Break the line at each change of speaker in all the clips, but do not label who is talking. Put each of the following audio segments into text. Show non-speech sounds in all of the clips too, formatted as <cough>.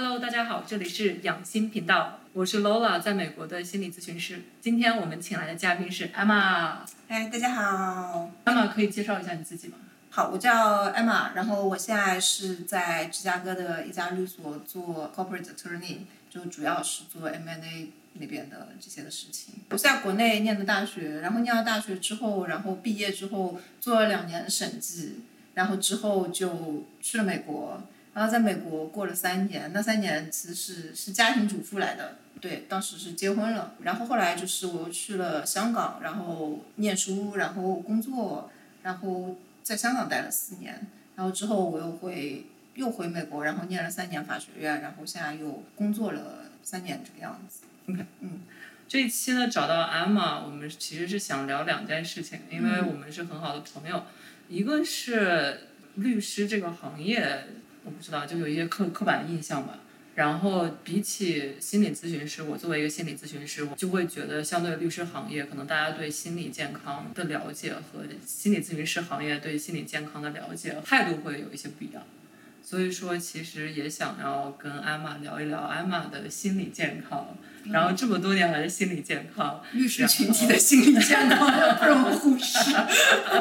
Hello，大家好，这里是养心频道，我是 Lola，在美国的心理咨询师。今天我们请来的嘉宾是 Emma。
哎，大家好。
Emma 可以介绍一下你自己吗？
好，我叫 Emma，然后我现在是在芝加哥的一家律所做 corporate attorney，就主要是做 M&A 那边的这些的事情。我在国内念的大学，然后念了大学之后，然后毕业之后做了两年审计，然后之后就去了美国，然后在美国过了三年，那三年其实是是家庭主妇来的，对，当时是结婚了，然后后来就是我又去了香港，然后念书，然后工作，然后。在香港待了四年，然后之后我又回又回美国，然后念了三年法学院，然后现在又工作了三年这个样子。
OK，嗯，这一期呢找到 Emma，我们其实是想聊两件事情，因为我们是很好的朋友，一个是律师这个行业，我不知道就有一些刻刻板印象吧。然后比起心理咨询师，我作为一个心理咨询师，我就会觉得相对律师行业，可能大家对心理健康的了解和心理咨询师行业对心理健康的了解态度会有一些不一样。所以说，其实也想要跟艾玛聊一聊艾玛的心理健康，然后这么多年来的心理健康，
律师群体的心理健康不容忽视。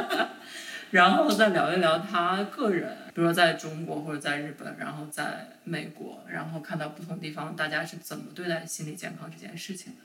<laughs>
然后再聊一聊他个人，比如说在中国或者在日本，然后在美国，然后看到不同地方大家是怎么对待心理健康这件事情的。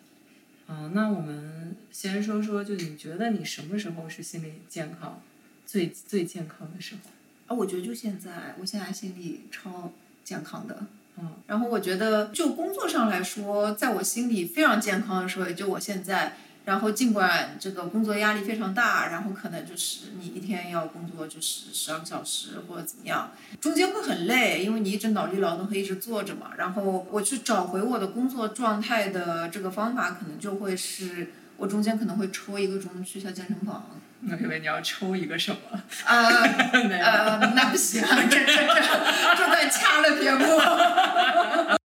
嗯，那我们先说说，就你觉得你什么时候是心理健康最最健康的时候？
啊，我觉得就现在，我现在心理超健康的。
嗯，
然后我觉得就工作上来说，在我心里非常健康的时候，也就我现在。然后尽管这个工作压力非常大，然后可能就是你一天要工作就是十二个小时或者怎么样，中间会很累，因为你一直脑力劳动会一直坐着嘛。然后我去找回我的工作状态的这个方法，可能就会是我中间可能会抽一个钟去一下健身房。
我以为你要抽一个什么？<laughs>
啊呃，那不行，这这这这在掐了别播。<laughs>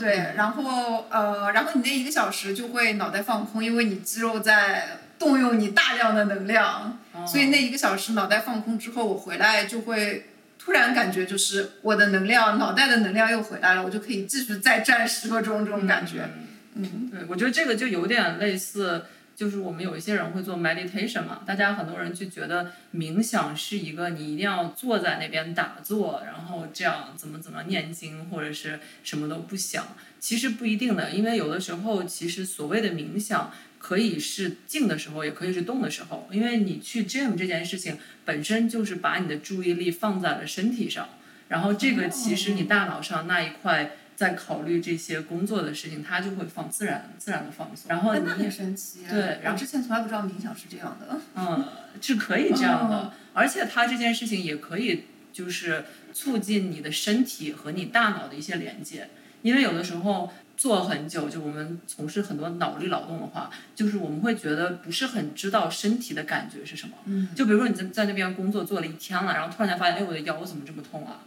对，然后呃，然后你那一个小时就会脑袋放空，因为你肌肉在动用你大量的能量，所以那一个小时脑袋放空之后，我回来就会突然感觉就是我的能量，脑袋的能量又回来了，我就可以继续再站十分钟这种感觉。
嗯，对，我觉得这个就有点类似。就是我们有一些人会做 meditation 嘛，大家很多人就觉得冥想是一个你一定要坐在那边打坐，然后这样怎么怎么念经或者是什么都不想，其实不一定的，因为有的时候其实所谓的冥想可以是静的时候，也可以是动的时候，因为你去 gym 这件事情本身就是把你的注意力放在了身体上，然后这个其实你大脑上那一块。在考虑这些工作的事情，他就会放自然、自然的放松。然后你
很神奇。
对，
然后之前从来不知道冥想是这样的。
嗯，是可以这样的，而且他这件事情也可以就是促进你的身体和你大脑的一些连接。因为有的时候做很久，就我们从事很多脑力劳动的话，就是我们会觉得不是很知道身体的感觉是什么。
嗯。
就比如说你在在那边工作做了一天了，然后突然间发现，哎，我的腰怎么这么痛啊？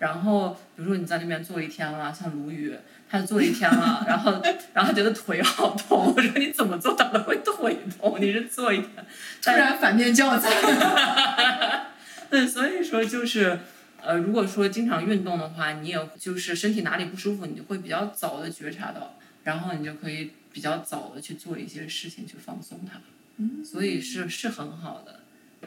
然后，比如说你在那边坐一天了，像鲈鱼，他坐一天了，然后，然后他觉得腿好痛。我说你怎么做到的会腿痛？你是坐一天，
突然反面教材。<laughs>
对，所以说就是，呃，如果说经常运动的话，你也就是身体哪里不舒服，你就会比较早的觉察到，然后你就可以比较早的去做一些事情去放松它。
嗯，
所以是是很好的。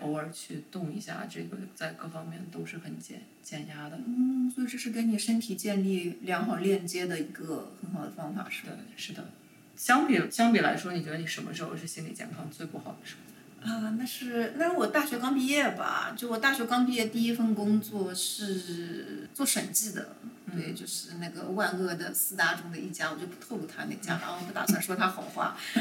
偶尔去动一下，这个在各方面都是很减减压的。
嗯，所以这是跟你身体建立良好链接的一个很好的方法，是
的，是的。相比相比来说，你觉得你什么时候是心理健康最不好的时候？
啊，那是那是我大学刚毕业吧？就我大学刚毕业，第一份工作是做审计的。对，就是那个万恶的四大中的一家，我就不透露他那家了，我不打算说他好话。<laughs>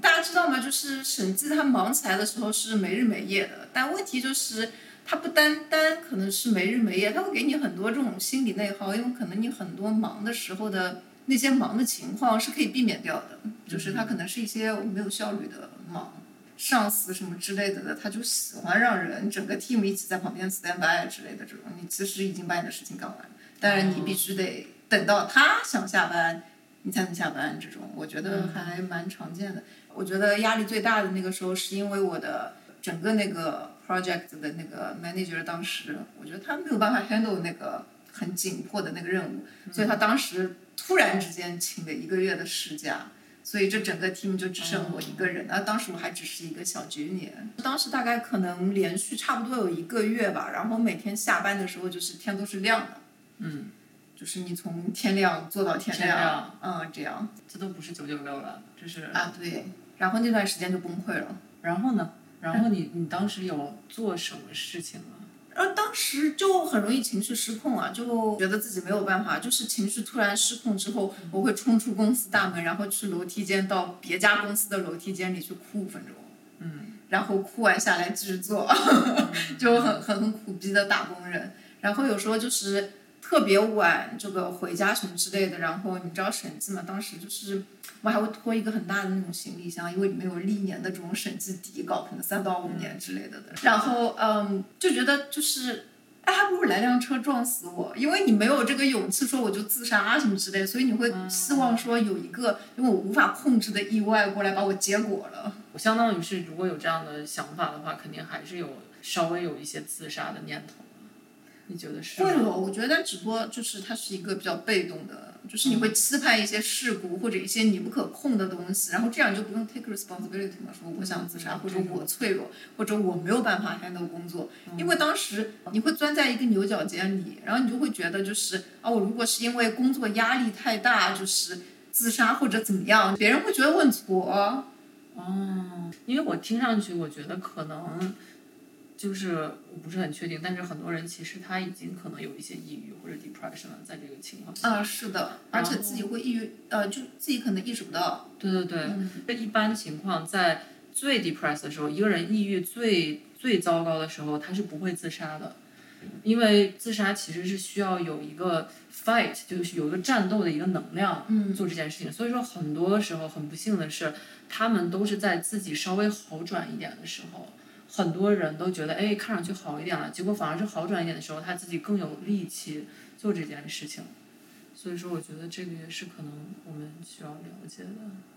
大家知道吗？就是审计他忙起来的时候是没日没夜的，但问题就是他不单单可能是没日没夜，他会给你很多这种心理内耗，因为可能你很多忙的时候的那些忙的情况是可以避免掉的，就是他可能是一些没有效率的忙。上司什么之类的的，他就喜欢让人整个 team 一起在旁边 stand by 之类的这种。你其实已经把你的事情干完，但是你必须得等到他想下班，你才能下班。这种我觉得还蛮常见的。我觉得压力最大的那个时候，是因为我的整个那个 project 的那个 manager 当时，我觉得他没有办法 handle 那个很紧迫的那个任务，所以他当时突然之间请了一个月的事假。所以这整个 team 就只剩我一个人，而当时我还只是一个小 junior，当时大概可能连续差不多有一个月吧，然后每天下班的时候就是天都是亮的，
嗯，
就是你从天亮做到天
天亮
嗯，这样
这都不是九九六了，这是
啊对，然后那段时间就崩溃了。
然后呢？然后你你当时有做什么事情吗？
然后当时就很容易情绪失控啊，就觉得自己没有办法，就是情绪突然失控之后，我会冲出公司大门，然后去楼梯间到别家公司的楼梯间里去哭五分钟，
嗯，
然后哭完下来继续做，<laughs> 就很很很苦逼的打工人。然后有时候就是特别晚这个回家什么之类的，然后你知道审计嘛，当时就是我还会拖一个很大的那种行李箱，因为里面有历年的这种审计底稿，可能三到五年之类的的。然后嗯，就觉得就是。哎，还不如来辆车撞死我，因为你没有这个勇气说我就自杀啊什么之类，所以你会希望说有一个因为我无法控制的意外过来把我结果了。
我相当于是如果有这样的想法的话，肯定还是有稍微有一些自杀的念头。你觉得是？
会有，我觉得只不过就是它是一个比较被动的，就是你会期盼一些事故或者一些你不可控的东西，然后这样就不用 take responsibility 嘛，说我想自杀或者我脆弱或者我没有办法 handle 工作，因为当时你会钻在一个牛角尖里，然后你就会觉得就是啊，我如果是因为工作压力太大就是自杀或者怎么样，别人会觉得我很挫。
哦，因为我听上去我觉得可能。就是我不是很确定，但是很多人其实他已经可能有一些抑郁或者 depression 了，在这个情况下。
啊，是的，而且自己会抑郁，呃，就自己可能意识不到。
对对对，这一般情况在最 depressed 的时候，一个人抑郁最最糟糕的时候，他是不会自杀的，因为自杀其实是需要有一个 fight，就是有一个战斗的一个能量做这件事情。所以说，很多时候很不幸的是，他们都是在自己稍微好转一点的时候。很多人都觉得，哎，看上去好一点了，结果反而是好转一点的时候，他自己更有力气做这件事情。所以说，我觉得这个也是可能我们需要了解的。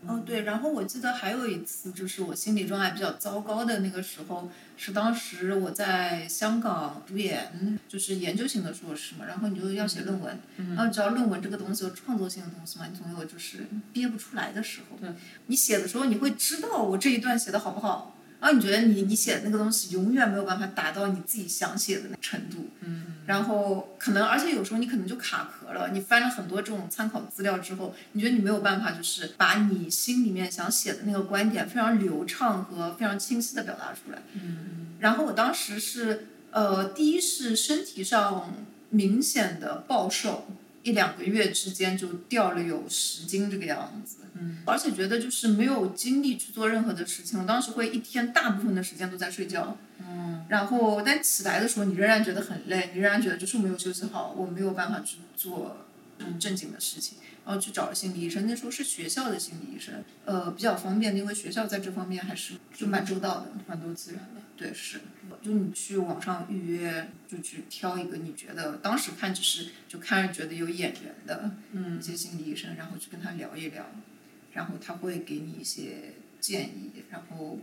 哦，对，然后我记得还有一次，就是我心理状态比较糟糕的那个时候，是当时我在香港读研，就是研究型的硕士嘛，然后你就要写论文，然后只要论文这个东西有创作性的东西嘛，你总有就是憋不出来的时候。
对。
你写的时候，你会知道我这一段写的好不好。然后你觉得你你写的那个东西永远没有办法达到你自己想写的那程度，
嗯，
然后可能而且有时候你可能就卡壳了，你翻了很多这种参考资料之后，你觉得你没有办法就是把你心里面想写的那个观点非常流畅和非常清晰的表达出来，
嗯，
然后我当时是呃第一是身体上明显的暴瘦。一两个月之间就掉了有十斤这个样子，
嗯，
而且觉得就是没有精力去做任何的事情。我当时会一天大部分的时间都在睡觉，
嗯，
然后但起来的时候你仍然觉得很累，你仍然觉得就是没有休息好，我没有办法去做很正经的事情，然后去找了心理医生。那时候是学校的心理医生，呃，比较方便，因为学校在这方面还是就蛮周到的，
蛮多资源的。
对，是，就你去网上预约，就去挑一个你觉得当时看只是就看着觉得有眼缘的一些心理医生，然后去跟他聊一聊，然后他会给你一些建议，然后，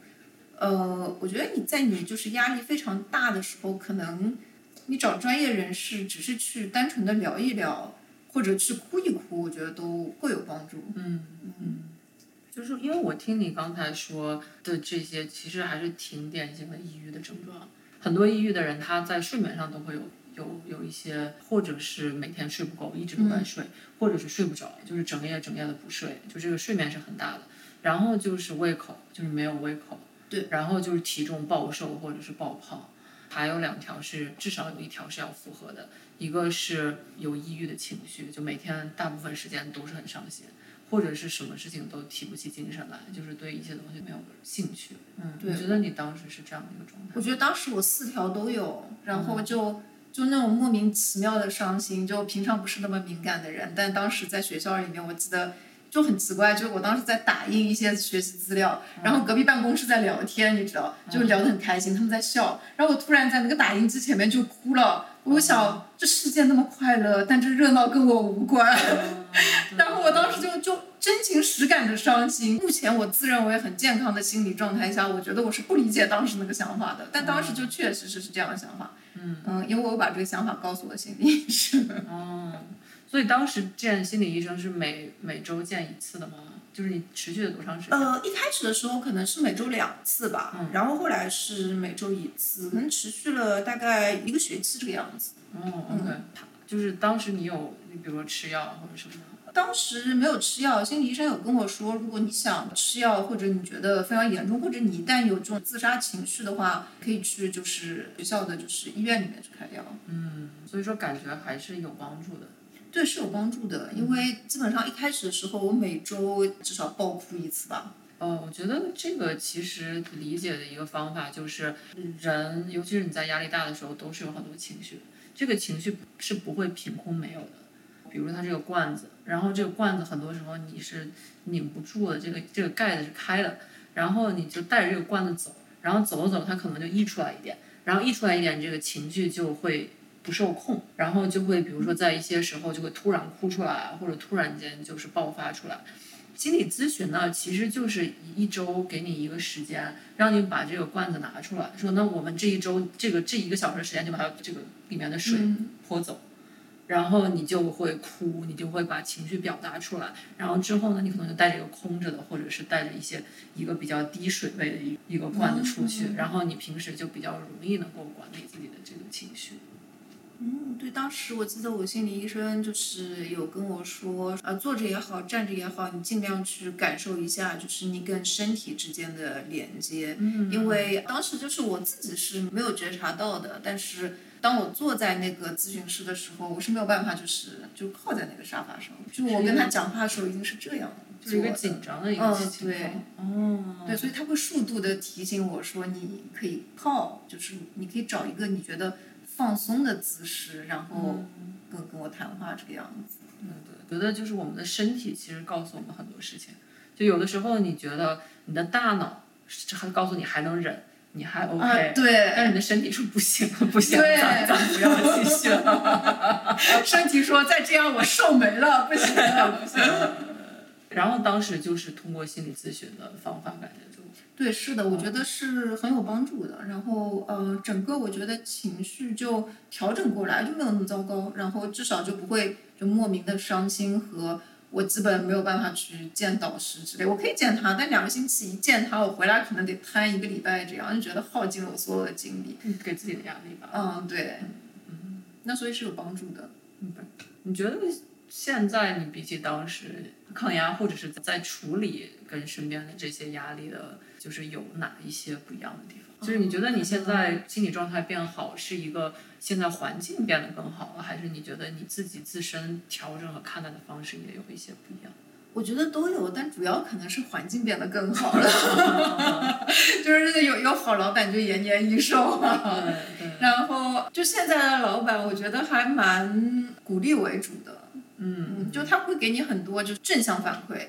呃，我觉得你在你就是压力非常大的时候，可能你找专业人士只是去单纯的聊一聊，或者去哭一哭，我觉得都会有帮助。
嗯嗯。就是因为我听你刚才说的这些，其实还是挺典型的抑郁的症状。很多抑郁的人，他在睡眠上都会有有有一些，或者是每天睡不够，一直都在睡，或者是睡不着，就是整夜整夜的不睡，就这个睡眠是很大的。然后就是胃口，就是没有胃口。
对。
然后就是体重暴瘦或者是暴胖，还有两条是至少有一条是要符合的，一个是有抑郁的情绪，就每天大部分时间都是很伤心。或者是什么事情都提不起精神来，就是对一些东西没有兴趣。嗯，
对。
我觉得你当时是这样的一个状态。
我觉得当时我四条都有，然后就就那种莫名其妙的伤心，就平常不是那么敏感的人，但当时在学校里面，我记得就很奇怪，就我当时在打印一些学习资料，然后隔壁办公室在聊天，你知道，就聊得很开心，他们在笑，然后我突然在那个打印机前面就哭了。我想这世界那么快乐，但这热闹跟我无关。<laughs> 然后我当时就就真情实感的伤心。目前我自认为很健康的心理状态下，我觉得我是不理解当时那个想法的。但当时就确实是是这样的想法。嗯，因为我把这个想法告诉我心理医生。<laughs>
哦，所以当时见心理医生是每每周见一次的吗？就是你持续了多长时间？
呃，一开始的时候可能是每周两次吧，
嗯
然后后来是每周一次，可能持续了大概一个学期这个样子。
哦，OK，他就是当时你有，你比如说吃药或者什么的，
当时没有吃药，心理医生有跟我说，如果你想吃药，或者你觉得非常严重，或者你一旦有这种自杀情绪的话，可以去就是学校的就是医院里面去开药。
嗯所以说感觉还是有帮助的。
对，是有帮助的，因为基本上一开始的时候，我每周至少爆哭一次吧。
呃，我觉得这个其实理解的一个方法就是，人尤其是你在压力大的时候，都是有很多情绪的，这个情绪是不会凭空没有的。比如它这个罐子，然后这个罐子很多时候你是拧不住的，这个这个盖子是开的，然后你就带着这个罐子走，然后走着走，它可能就溢出来一点，然后溢出来一点，这个情绪就会不受控，然后就会比如说在一些时候就会突然哭出来，或者突然间就是爆发出来。心理咨询呢，其实就是一周给你一个时间，让你把这个罐子拿出来，说那我们这一周这个这一个小时时间就把它这个里面的水泼走，然后你就会哭，你就会把情绪表达出来，然后之后呢，你可能就带着一个空着的，或者是带着一些一个比较低水位的一一个罐子出去，然后你平时就比较容易能够管理自己的这个情绪。
嗯，对，当时我记得我心理医生就是有跟我说，呃，坐着也好，站着也好，你尽量去感受一下，就是你跟身体之间的连接。嗯，因为当时就是我自己是没有觉察到的，但是当我坐在那个咨询室的时候，我是没有办法，就是就靠在那个沙发上，就我跟他讲话的时候已经是这样了，
就是一个紧张的一个
嗯
情
对
况。哦，
对，所以他会数度的提醒我说，你可以靠，就是你可以找一个你觉得放松的姿势，然后跟跟我谈话这个样子。
嗯，对，觉得就是我们的身体其实告诉我们很多事情。就有的时候你觉得你的大脑是还告诉你还能忍，你还 OK，、
啊，对，
但是你的身体说不行，不行，
对
咱咱不要继续了。<laughs>
身体说再这样我瘦没了，不行了，不行了。
然后当时就是通过心理咨询的方法，感觉就
对，是的，我觉得是很有帮助的。然后，呃，整个我觉得情绪就调整过来，就没有那么糟糕。然后至少就不会就莫名的伤心和我基本没有办法去见导师之类。我可以见他，但两个星期一见他，我回来可能得瘫一个礼拜，这样就觉得耗尽了我所有的精力。
嗯给自己的压力吧。
嗯，对，嗯，那所以是有帮助的。
嗯你觉得现在你比起当时抗压，或者是在处理跟身边的这些压力的，就是有哪一些不一样的地方？就是你觉得你现在心理状态变好，是一个现在环境变得更好了，还是你觉得你自己自身调整和看待的方式也有一些不一样？
我觉得都有，但主要可能是环境变得更好了，<laughs> 就是有有好老板就延年益寿啊。<laughs>
对对，
然后就现在的老板，我觉得还蛮鼓励为主的，
嗯，
就他会给你很多就是正向反馈，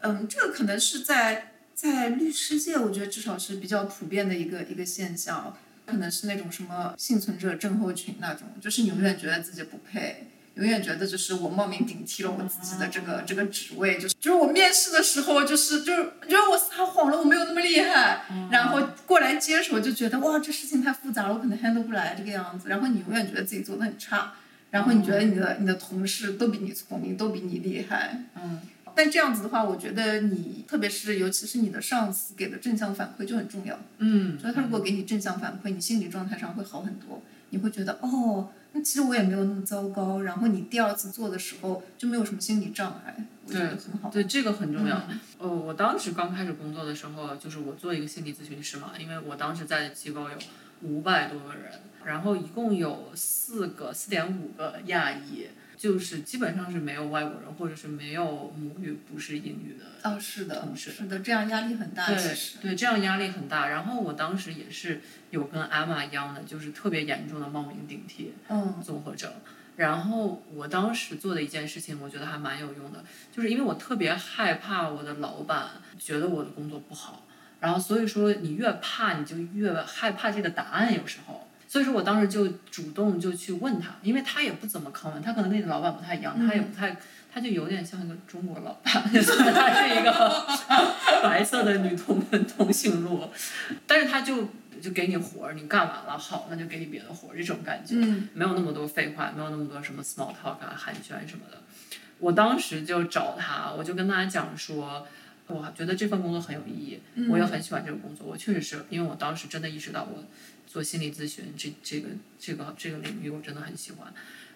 嗯，这个可能是在在律师界，我觉得至少是比较普遍的一个一个现象，可能是那种什么幸存者症候群那种，就是你永远觉得自己不配。永远觉得就是我冒名顶替了我自己的这个这个职位，就是就是我面试的时候就是就是觉得我撒谎了，我没有那么厉害，然后过来接手就觉得哇这事情太复杂了，我可能 handle 不来这个样子，然后你永远觉得自己做的很差，然后你觉得你的你的同事都比你聪明，都比你厉害，
嗯，
但这样子的话，我觉得你特别是尤其是你的上司给的正向反馈就很重要，
嗯，
所以他如果给你正向反馈，你心理状态上会好很多，你会觉得哦。那其实我也没有那么糟糕，然后你第二次做的时候就没有什么心理障碍，我觉得很好。
对，这个很重要。呃，我当时刚开始工作的时候，就是我做一个心理咨询师嘛，因为我当时在机构有五百多个人，然后一共有四个四点五个亚裔，就是基本上是没有外国人，或者是没有母语不是英语的。
哦，是的，是的，这样压力很大。
对对，这样压力很大。然后我当时也是有跟艾玛一样的，就是特别严重的冒名顶替
嗯
综合症。然后我当时做的一件事情，我觉得还蛮有用的，就是因为我特别害怕我的老板觉得我的工作不好，然后所以说你越怕，你就越害怕这个答案，有时候。所以说我当时就主动就去问他，因为他也不怎么坑，他可能跟你的老板不太一样，他也不太，他就有点像一个中国老板，<laughs> 他是一个白色的女同同性录，但是他就就给你活儿，你干完了好，那就给你别的活儿，这种感觉，
嗯
没有那么多废话，没有那么多什么 small talk 啊、寒暄什么的。我当时就找他，我就跟他讲说，我觉得这份工作很有意义，
嗯
我也很喜欢这个工作。我确实是因为我当时真的意识到，我做心理咨询这这个这个这个领域我真的很喜欢。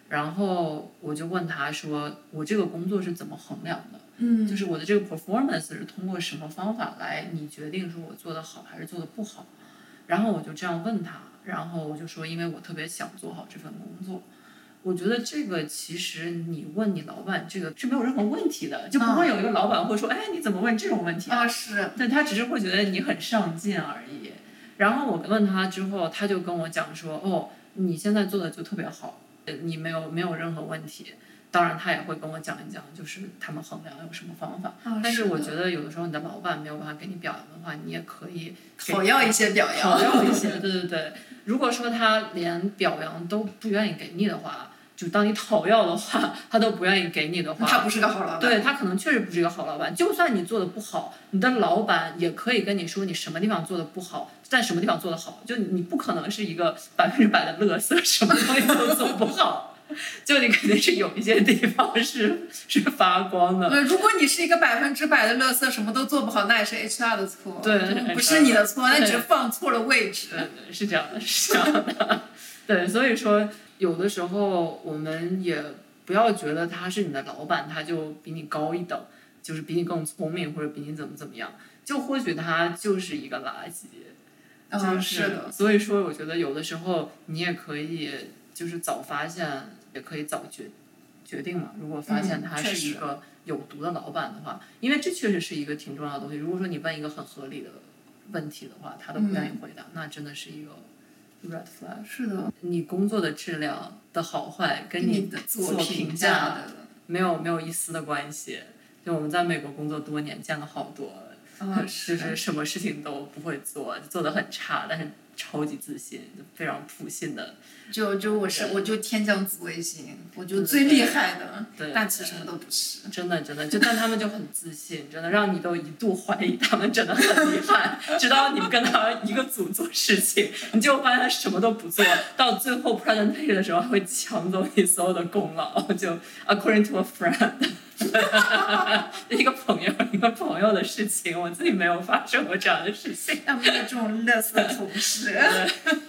然后我就问他说，我这个工作是怎么衡量的？
嗯
就是我的这个 performance 是通过什么方法来你决定说我做的好还是做的不好？然后我就这样问他，然后我就说，因为我特别想做好这份工作。我觉得这个其实你问你老板这个是没有任何问题的，就不会有一个老板会说，哎，你怎么问这种问题啊？
啊是，
但他只是会觉得你很上进而已。然后我问他之后，他就跟我讲说，哦，你现在做的就特别好，呃你没有没有任何问题。当然，他也会跟我讲一讲，就是他们衡量有什么方法。
啊
但是我觉得有的时候你的老板没有办法给你表扬的话，你也可以
讨要一些表扬讨，
要一些。<laughs> 对对对，如果说他连表扬都不愿意给你的话，就当你讨要的话，他都不愿意给你的话，
他不是个好老板。
对他可能确实不是一个好老板。就算你做的不好，你的老板也可以跟你说你什么地方做的不好，在什么地方做的好。就你不可能是一个百分之百的乐色，什么东西都做不好。就你肯定是有一些地方是是发光的。
对，如果你是一个百分之百的乐色，什么都做不好，那也是 HR 的错，
对
不是你的错，那只是放错了位置。
是这样的，是这样的。<laughs> 对，所以说有的时候我们也不要觉得他是你的老板，他就比你高一等，就是比你更聪明或者比你怎么怎么样，就或许他就是一个垃圾。
嗯，
就是
的，
所以说，我觉得有的时候你也可以就是早发现，也可以早决决定嘛。如果发现他是一个有毒的老板的话，因为这确实是一个挺重要的东西。如果说你问一个很合理的问题的话，他都不愿意回答，那真的是一个 red flag。
是的，
你工作的质量的好坏跟
你
你
的自我评
价没有没有一丝的关系。就我们在美国工作多年，见了好多，
啊，<laughs>
就是什么事情都不会做，做的很差，但是超级自信，就非常普信的。
就就我是我就天降紫微星，我就最厉害的，
对，
但其实什么都不是。
真的真的，就但他们就很自信，真的让你都一度怀疑他们真的很厉害。直到你们跟他一个组做事情，你就发现他什么都不做，到最后 presentation 的时候还会抢走你所有的功劳。就 according to a friend，<laughs> <laughs> 一个朋友一个朋友的事情，我自己没有发生过这样的事情。
他们的这种乐色同事。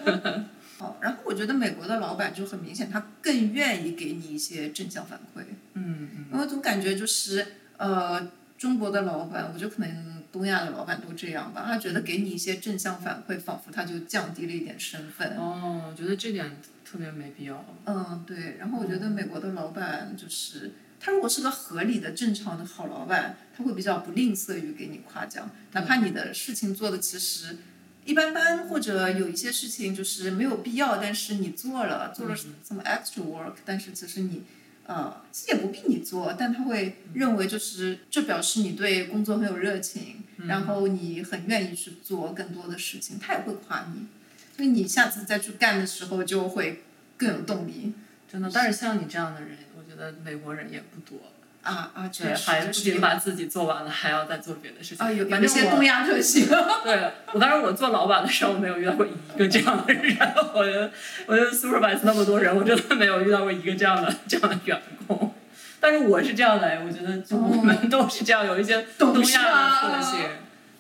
<laughs> 好，然后我觉得美国的老板就很明显，他更愿意给你一些正向反馈。
嗯嗯，
因为总感觉就是呃，中国的老板，我觉得可能东亚的老板都这样吧，他觉得给你一些正向反馈，仿佛他就降低了一点身份。
哦，我觉得这点特别没必要。
嗯，对。然后我觉得美国的老板就是，他如果是个合理的、正常的好老板，他会比较不吝啬于给你夸奖，哪怕你的事情做的其实一般般，或者有一些事情就是没有必要，但是你做了，做了什么 extra work，但是其实你。呃，其实也不必你做，但他会认为就是这表示你对工作很有热情，然后你很愿意去做更多的事情，他也会夸你，所以你下次再去干的时候就会更有动力。
真的，但是像你这样的人，我觉得美国人也不多。
啊啊，确
对，
实
还不仅把自己做完了，还要再做别的事情。
啊，有有
反正我
一些东亚特性。<laughs>
对我当时我做老板的时候，没有遇到过一个这样的人。我觉得，我觉得 supervise 那么多人，我真的没有遇到过一个这样的这样的员工。但是我是这样的，我觉得就我们都是这样，有一些 <laughs> 东亚的
啊
特性。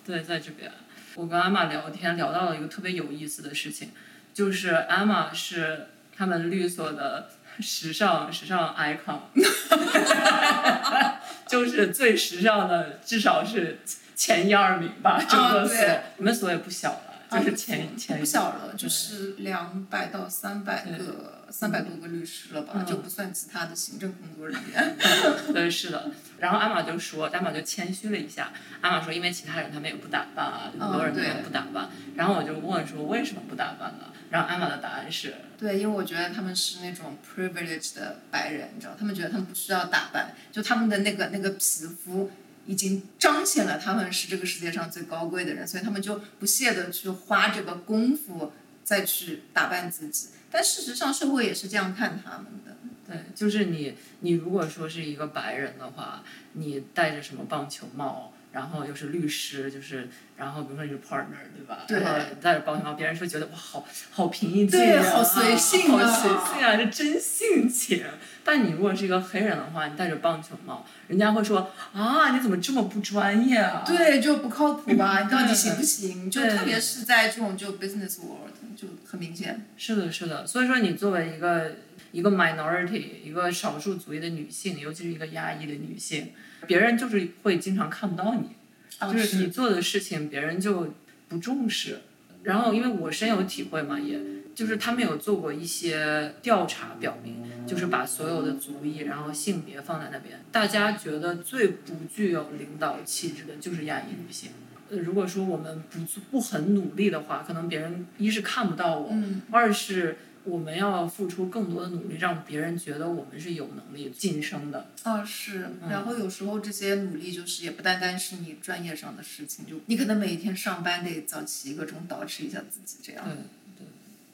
对，在这边，我跟阿玛聊天聊到了一个特别有意思的事情，就是阿玛是他们律所的时尚时尚 icon，<laughs> 就是最时尚的，至少是前一二名吧。整个所，
对
你们所也不小了，就是前、前
不小了，就是两百到三百
对
个，三百多个律师了吧，
嗯
就不算其他的行政工作人员。<laughs>
对，是的。然后阿玛就说，阿玛就谦虚了一下。阿玛说，因为其他人他们也不打扮啊，很多人他们
对
不打扮。然后我就问说，为什么不打扮呢？然后阿玛的答案是，
对，因为我觉得他们是那种 privileged 的白人，你知道，他们觉得他们不需要打扮，就他们的那个那个皮肤已经彰显了他们是这个世界上最高贵的人，所以他们就不屑的去花这个功夫再去打扮自己。但事实上，社会也是这样看他们的。
对，就是你，你如果说是一个白人的话，你戴着什么棒球帽，然后又是律师，就是然后比如说你是 partner 对吧？
对
然后戴着棒球帽，别人说觉得哇好好平易近
对
人、啊，
好随性啊
好随性啊，这真性情。但你如果是一个黑人的话，你戴着棒球帽，人家会说啊你怎么这么不专业啊？
对，就不靠谱吧？
嗯
你到底
对
行不行？就
对
特别是在这种就 business world 就很明显。
是的，是的。所以说，你作为一个一个 minority，一个少数族裔的女性，尤其是一个亚裔的女性，别人就是会经常看不到你，
啊
就是你做的事情，别人就不重视。然后，因为我深有体会嘛，也就是他们有做过一些调查，表明就是把所有的族裔，然后性别放在那边，大家觉得最不具有领导气质的就是亚裔女性。呃，如果说我们不不很努力的话，可能别人一是看不到我，
嗯
二是我们要付出更多的努力，让别人觉得我们是有能力晋升的。
啊是，
嗯
然后有时候这些努力就是也不单单是你专业上的事情，就你可能每天上班得早起一个钟捯饬一下自己这样。
对对，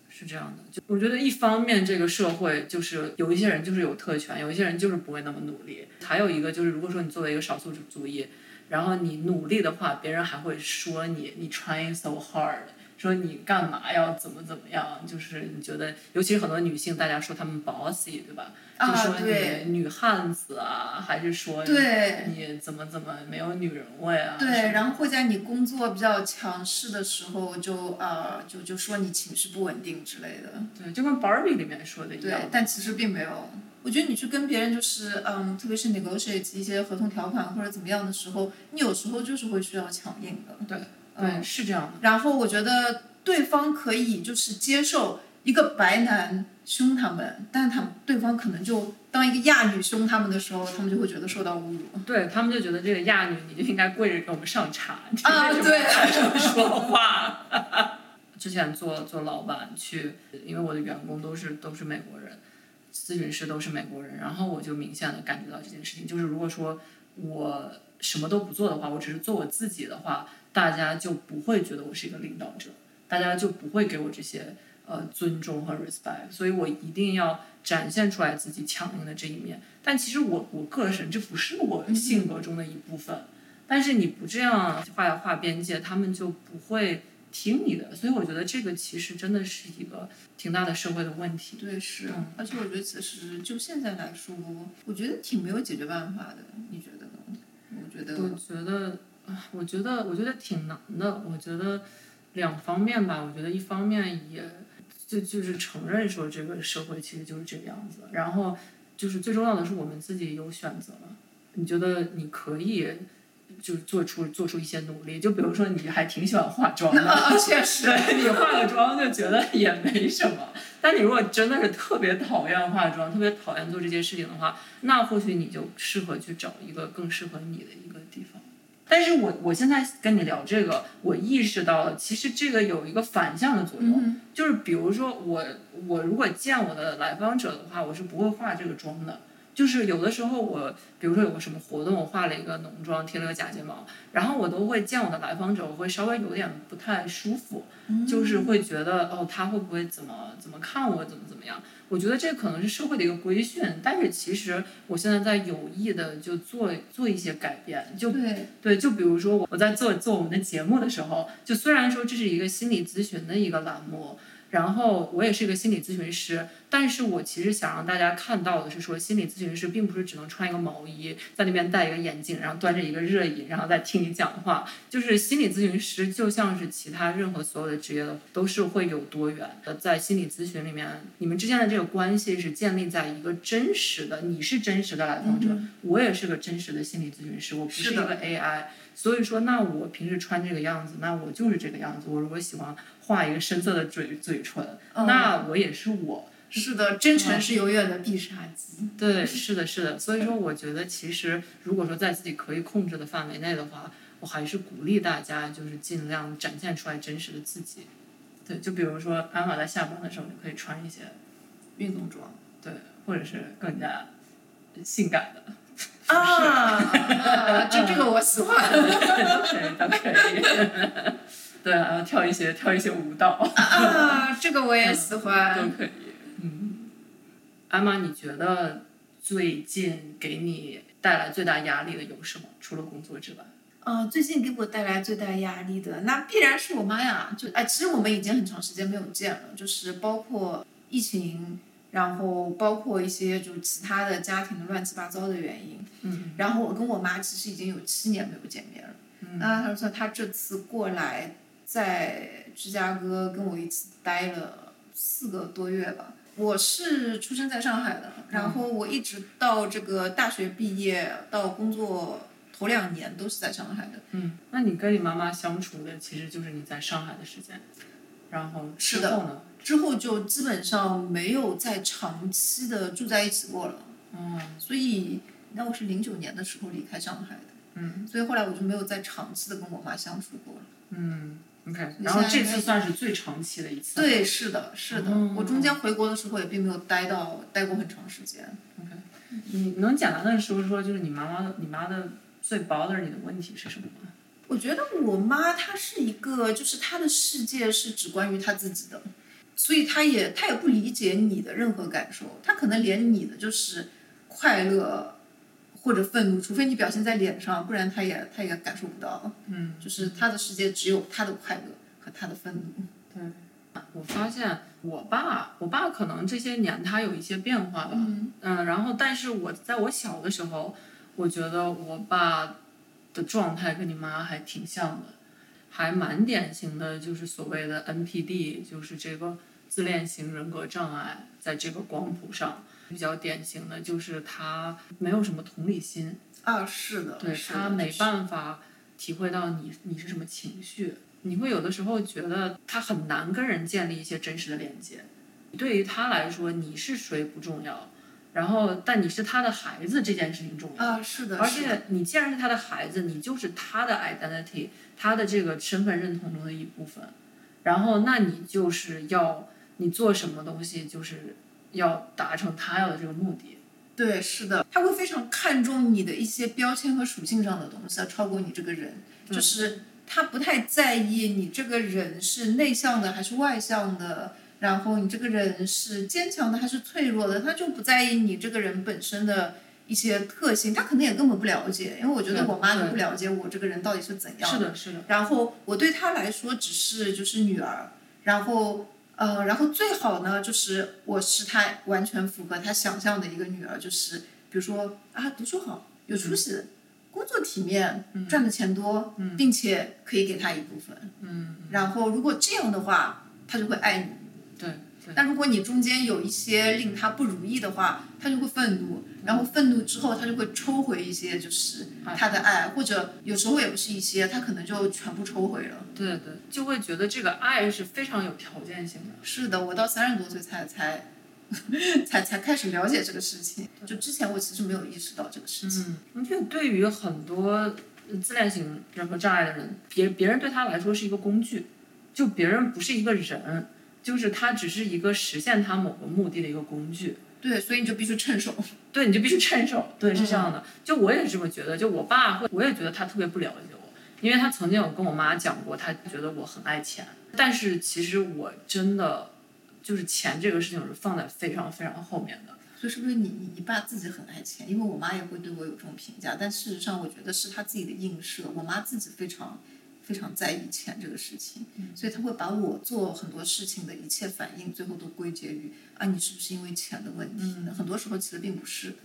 是这样的。就我觉得一方面这个社会就是有一些人就是有特权，有一些人就是不会那么努力。还有一个就是，如果说你作为一个少数族裔，然后你努力的话，别人还会说你你 trying so hard。说你干嘛要怎么怎么样？就是你觉得，尤其是很多女性，大家说她们 bossy，对吧？就
啊
说你女汉子啊，还是说
对
你怎么怎么没有女人味啊？
对，然后会在你工作比较强势的时候就呃就就说你情绪不稳定之类的。
对，就跟 Barbie 里面说的一样
对
样。，
但其实并没有。我觉得你去跟别人就是嗯，特别是 negotiate 一些合同条款或者怎么样的时候，你有时候就是会需要强硬的。
对
嗯
对，是这样的。
然后我觉得对方可以就是接受一个白男凶他们，但他们对方可能就当一个亚女凶他们的时候，他们就会觉得受到侮辱。
对他们就觉得这个亚女你就应该跪着给我们上茶，你 <laughs>
啊
为什么
对
说话？<laughs> 之前做做老板去，因为我的员工都是都是美国人，咨询师都是美国人，然后我就明显的感觉到这件事情，就是如果说我什么都不做的话，我只是做我自己的话，大家就不会觉得我是一个领导者，大家就不会给我这些呃尊重和 respect，所以我一定要展现出来自己强硬的这一面。但其实我我个人这不是我性格中的一部分，但是你不这样画画边界，他们就不会听你的。所以我觉得这个其实真的是一个挺大的社会的问题。
对，是
嗯，
而且我觉得其实就现在来说，我觉得挺没有解决办法的。你觉得呢？我觉得
我觉得，啊我觉得，我觉得挺难的。我觉得两方面吧。我觉得一方面也就就是承认说这个社会其实就是这个样子，然后就是最重要的是我们自己有选择了。你觉得你可以就做出做出一些努力，就比如说你还挺喜欢化妆的，<laughs>
啊，确实，
你化个妆就觉得也没什么。但你如果真的是特别讨厌化妆，特别讨厌做这些事情的话，那或许你就适合去找一个更适合你的一个地方。但是我我现在跟你聊这个，我意识到了，其实这个有一个反向的作用，
嗯
就是比如说我我如果见我的来访者的话，我是不会化这个妆的。就是有的时候我，比如说有个什么活动，我化了一个浓妆，贴了个假睫毛，然后我都会见我的来访者，我会稍微有点不太舒服，就是会觉得哦，他会不会怎么怎么看我，怎么怎么样？我觉得这可能是社会的一个规训，但是其实我现在在有意的就做做一些改变，就
对，
对，就比如说我我在做做我们的节目的时候，就虽然说这是一个心理咨询的一个栏目，然后我也是一个心理咨询师，但是我其实想让大家看到的是说，心理咨询师并不是只能穿一个毛衣，在那边戴一个眼镜，然后端着一个热饮，然后再听你讲话。就是心理咨询师就像是其他任何所有的职业的，都是会有多元的。在心理咨询里面，你们之间的这个关系是建立在一个真实的，你是真实的来访者，我也是个真实的心理咨询师，我不是一个 AI。所以说，那我平时穿这个样子，那我就是这个样子。我如果喜欢画一个深色的嘴嘴唇，
嗯
那我也是我。
是的，真诚是永远的必杀技。
对，是的，是的。所以说，我觉得其实如果说在自己可以控制的范围内的话，我还是鼓励大家就是尽量展现出来真实的自己。对，就比如说安玛在下班的时候，你可以穿一些
运动装
对，或者是更加性感的，
啊，啊这这个我喜欢。
都可以，都可以。对啊，跳一些跳一些舞蹈。
啊，这个我也喜欢都。
可以。嗯，阿妈，你觉得最近给你带来最大压力的有什么？除了工作之外？
啊、最近给我带来最大压力的，那必然是我妈呀。就哎，其实我们已经很长时间没有见了，就是包括疫情，然后包括一些就是其他的家庭的乱七八糟的原因。
嗯。
然后我跟我妈其实已经有七年没有见面了。嗯。那她说她这次过来在芝加哥跟我一起待了四个多月吧。我是出生在上海的，然后我一直到这个大学毕业到工作头两年都是在上海的。
嗯，那你跟你妈妈相处的其实就是你在上海的时间，然后之后呢？
之后就基本上没有再长期的住在一起过了。
嗯，
所以那我是零九年的时候离开上海的。
嗯，
所以后来我就没有再长期的跟我妈相处过了。
嗯，OK，然后这次算是最长期的一次。
对，是的，是的。
嗯
我中间回国的时候也并没有待到待过很长时间。
OK，你能简单的说说，就是你妈妈、你妈的最 bother 你的问题是什么吗？
我觉得我妈她是一个，就是她的世界是只关于她自己的，所以她也她也不理解你的任何感受，她可能连你的就是快乐或者愤怒，除非你表现在脸上，不然他也他也感受不到。
嗯，
就是他的世界只有他的快乐和他的愤怒。
对，我发现我爸，我爸可能这些年他有一些变化吧，嗯然后但是我在我小的时候，我觉得我爸的状态跟你妈还挺像的，还蛮典型的，就是所谓的 NPD，就是这个自恋型人格障碍，在这个光谱上比较典型的就是他没有什么同理心，
啊，是的，
对
的
他没办法体会到你你是什么情绪，你会有的时候觉得他很难跟人建立一些真实的连接。对于他来说，你是谁不重要，然后但你是他的孩子这件事情重要。
啊，是的，
而且你既然是他的孩子，你就是他的 identity，他的这个身份认同中的一部分。然后，那你就是要你做什么东西，就是要达成他要的这个目的。
对，是的，他会非常看重你的一些标签和属性上的东西，要超过你这个人，就是他不太在意你这个人是内向的还是外向的，然后你这个人是坚强的还是脆弱的，他就不在意你这个人本身的一些特性，他可能也根本不了解，因为我觉得我妈就
对
不了解我这个人到底是怎样
是的，是的。
然后我对她来说只是就是女儿，然后呃，然后最好呢就是我是他完全符合他想象的一个女儿，就是比如说啊读书好，有出息，工作体面，赚的钱多，并且可以给他一部分，
嗯，
然后如果这样的话，他就会爱你。
对对。
但如果你中间有一些令他不如意的话，他就会愤怒，然后愤怒之后，他就会抽回一些就是他的爱，或者有时候也不是一些，他可能就全部抽回了。
对对，就会觉得这个爱是非常有条件性的。
是的，我到三十多岁才才 <laughs> 才才开始了解这个事情，就之前我其实没有意识到这个事情。
嗯，而且对于很多自恋型人格障碍的人，别别人对他来说是一个工具，就别人不是一个人，就是它只是一个实现他某个目的的一个工具。
对，所以你就必须趁手。<laughs>
对，你就必须趁手。对，是这样的。就我也是这么觉得。就我爸会，我也觉得他特别不了解我，因为他曾经有跟我妈讲过，他觉得我很爱钱。但是其实我真的就是钱这个事情是放在非常非常后面的。
所以是不是你你你爸自己很爱钱？因为我妈也会对我有这种评价，但事实上我觉得是他自己的映射。我妈自己非常非常在意钱这个事情，所以他会把我做很多事情的一切反应，最后都归结于啊，你是不是因为钱的问题？很多时候其实并不是。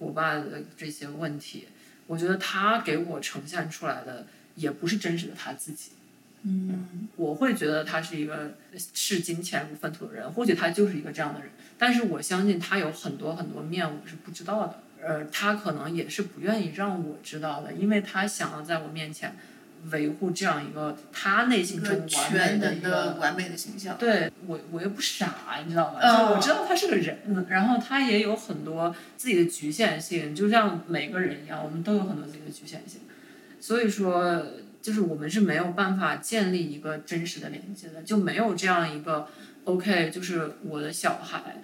我爸的这些问题，我觉得他给我呈现出来的也不是真实的他自己。
嗯，
我会觉得他是一个视金钱如粪土的人，或许他就是一个这样的人，但是我相信他有很多很多面我是不知道的，呃，他可能也是不愿意让我知道的，因为他想要在我面前维护这样一个他内心中
个
完美
全能
的一个
的完美的形象。
对我，我又不傻，你知道吗？
嗯
就我知道他是个人，然后他也有很多自己的局限性，就像每个人一样，我们都有很多自己的局限性。所以说，就是我们是没有办法建立一个真实的连接的，就没有这样一个 OK，就是我的小孩，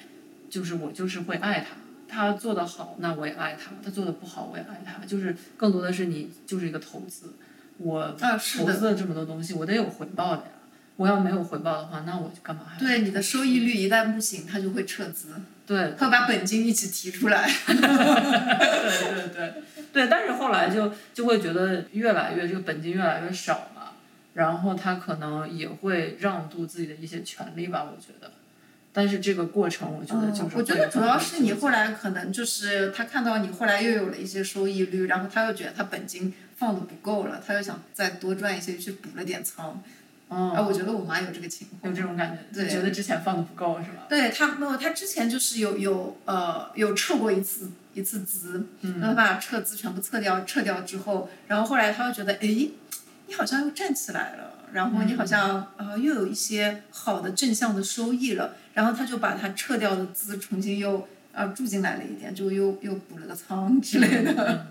就是我就是会爱他，他做的好，那我也爱他；他做的不好，我也爱他。就是更多的是你就是一个投资，我。投资了这么多东西，我得有回报的呀。我要没有回报的话，那我就干嘛还要
对你的收益率一旦不行，他就会撤资，
对
他会把本金一起提出来。<laughs>
对对对对，但是后来就就会觉得越来越这个本金越来越少嘛，然后他可能也会让渡自己的一些权利吧，我觉得。但是这个过程，我觉得就是、
嗯，我觉得主要是你后来可能就是他看到你后来又有了一些收益率，然后他又觉得他本金放的不够了，他又想再多赚一些去补了点仓。
嗯，
啊，我觉得我妈有这个情况，
有这种感觉，
对
觉得之前放的不够是吧？
对他没有，他之前就是有有呃有撤过一次一次资，
嗯
然后把撤资全部撤掉，撤掉之后，然后后来他又觉得，哎，你好像又站起来了，然后你好像啊、呃又有一些好的正向的收益了，然后他就把他撤掉的资重新又啊注进来了一点，就又又补了个仓之类的。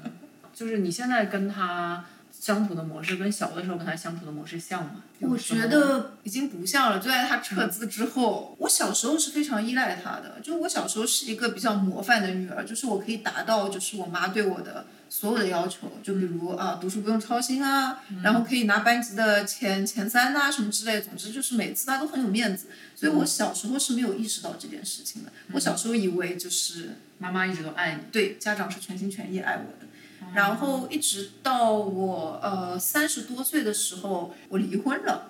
就是你现在跟他相处的模式，跟小的时候跟他相处的模式像吗？
我觉得已经不像了。就在他撤资之后，我小时候是非常依赖他的。就我小时候是一个比较模范的女儿，就是我可以达到就是我妈对我的所有的要求，就比如啊读书不用操心啊，然后可以拿班级的前前三呐、什么之类。总之就是每次他都很有面子，所以我小时候是没有意识到这件事情的。我小时候以为就是
妈妈一直都爱你，
对家长是全心全意爱我的。然后一直到我呃三十多岁的时候，我离婚了。